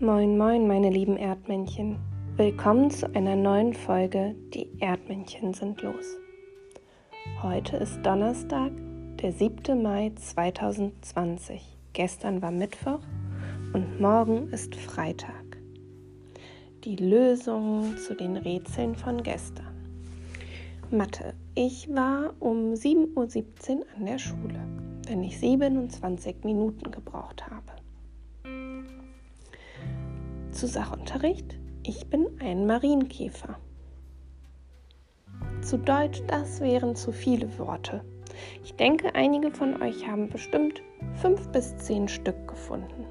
Moin, moin, meine lieben Erdmännchen. Willkommen zu einer neuen Folge Die Erdmännchen sind los. Heute ist Donnerstag, der 7. Mai 2020. Gestern war Mittwoch und morgen ist Freitag. Die Lösungen zu den Rätseln von gestern. Mathe. Ich war um 7.17 Uhr an der Schule, wenn ich 27 Minuten gebraucht habe zu Sachunterricht. Ich bin ein Marienkäfer. Zu Deutsch, das wären zu viele Worte. Ich denke, einige von euch haben bestimmt fünf bis zehn Stück gefunden.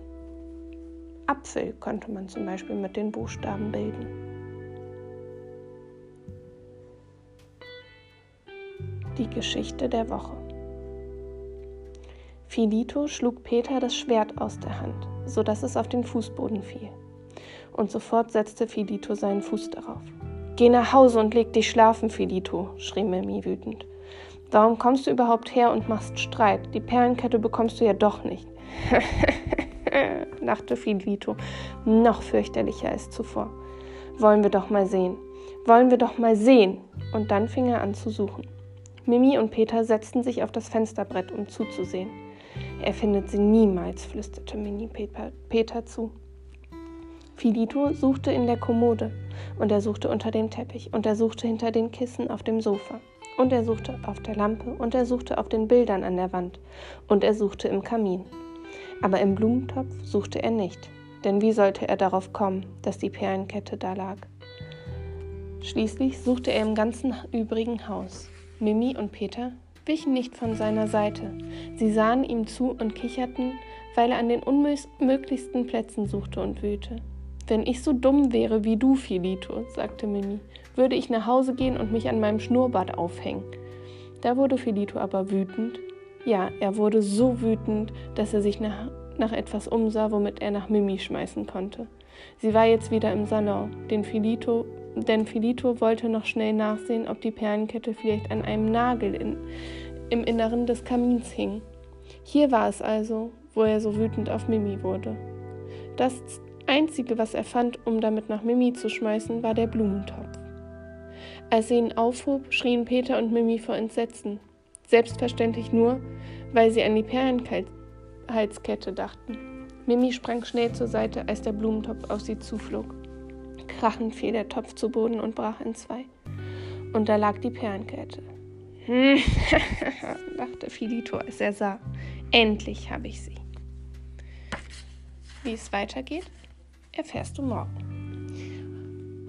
Apfel könnte man zum Beispiel mit den Buchstaben bilden. Die Geschichte der Woche. Filito schlug Peter das Schwert aus der Hand, sodass es auf den Fußboden fiel und sofort setzte Filito seinen Fuß darauf. Geh nach Hause und leg dich schlafen, Filito, schrie Mimi wütend. Warum kommst du überhaupt her und machst Streit? Die Perlenkette bekommst du ja doch nicht. lachte Filito, noch fürchterlicher als zuvor. Wollen wir doch mal sehen. Wollen wir doch mal sehen. Und dann fing er an zu suchen. Mimi und Peter setzten sich auf das Fensterbrett, um zuzusehen. Er findet sie niemals, flüsterte Mini Peter zu. Filito suchte in der Kommode und er suchte unter dem Teppich und er suchte hinter den Kissen auf dem Sofa und er suchte auf der Lampe und er suchte auf den Bildern an der Wand und er suchte im Kamin. Aber im Blumentopf suchte er nicht, denn wie sollte er darauf kommen, dass die Perlenkette da lag? Schließlich suchte er im ganzen übrigen Haus. Mimi und Peter wichen nicht von seiner Seite. Sie sahen ihm zu und kicherten, weil er an den unmöglichsten Plätzen suchte und wühlte. Wenn ich so dumm wäre wie du, Filito, sagte Mimi, würde ich nach Hause gehen und mich an meinem Schnurrbart aufhängen. Da wurde Filito aber wütend. Ja, er wurde so wütend, dass er sich nach, nach etwas umsah, womit er nach Mimi schmeißen konnte. Sie war jetzt wieder im Salon, den Filito, denn Filito wollte noch schnell nachsehen, ob die Perlenkette vielleicht an einem Nagel in, im Inneren des Kamins hing. Hier war es also, wo er so wütend auf Mimi wurde. Das Einzige, was er fand, um damit nach Mimi zu schmeißen, war der Blumentopf. Als sie ihn aufhob, schrien Peter und Mimi vor Entsetzen. Selbstverständlich nur, weil sie an die Perlenhalskette dachten. Mimi sprang schnell zur Seite, als der Blumentopf auf sie zuflog. Krachend fiel der Topf zu Boden und brach in zwei. Und da lag die Perlenkette. Hm, lachte Filito, als er sah. Endlich habe ich sie. Wie es weitergeht, erfährst du morgen.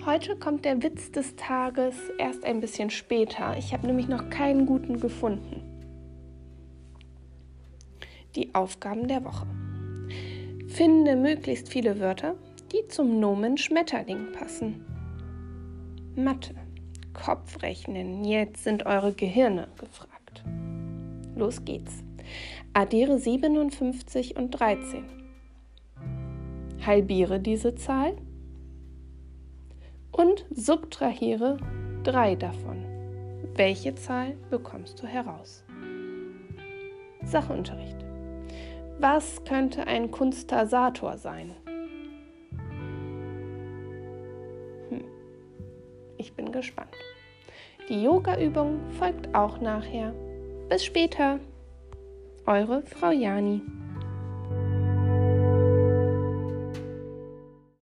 Heute kommt der Witz des Tages erst ein bisschen später. Ich habe nämlich noch keinen guten gefunden. Die Aufgaben der Woche. Finde möglichst viele Wörter, die zum Nomen Schmetterling passen. Mathe. Kopfrechnen. Jetzt sind eure Gehirne gefragt. Los geht's. Addiere 57 und 13 halbiere diese Zahl und subtrahiere drei davon. Welche Zahl bekommst du heraus? Sachunterricht. Was könnte ein Kunstasator sein? Hm. Ich bin gespannt. Die Yoga-Übung folgt auch nachher. Bis später. Eure Frau Jani.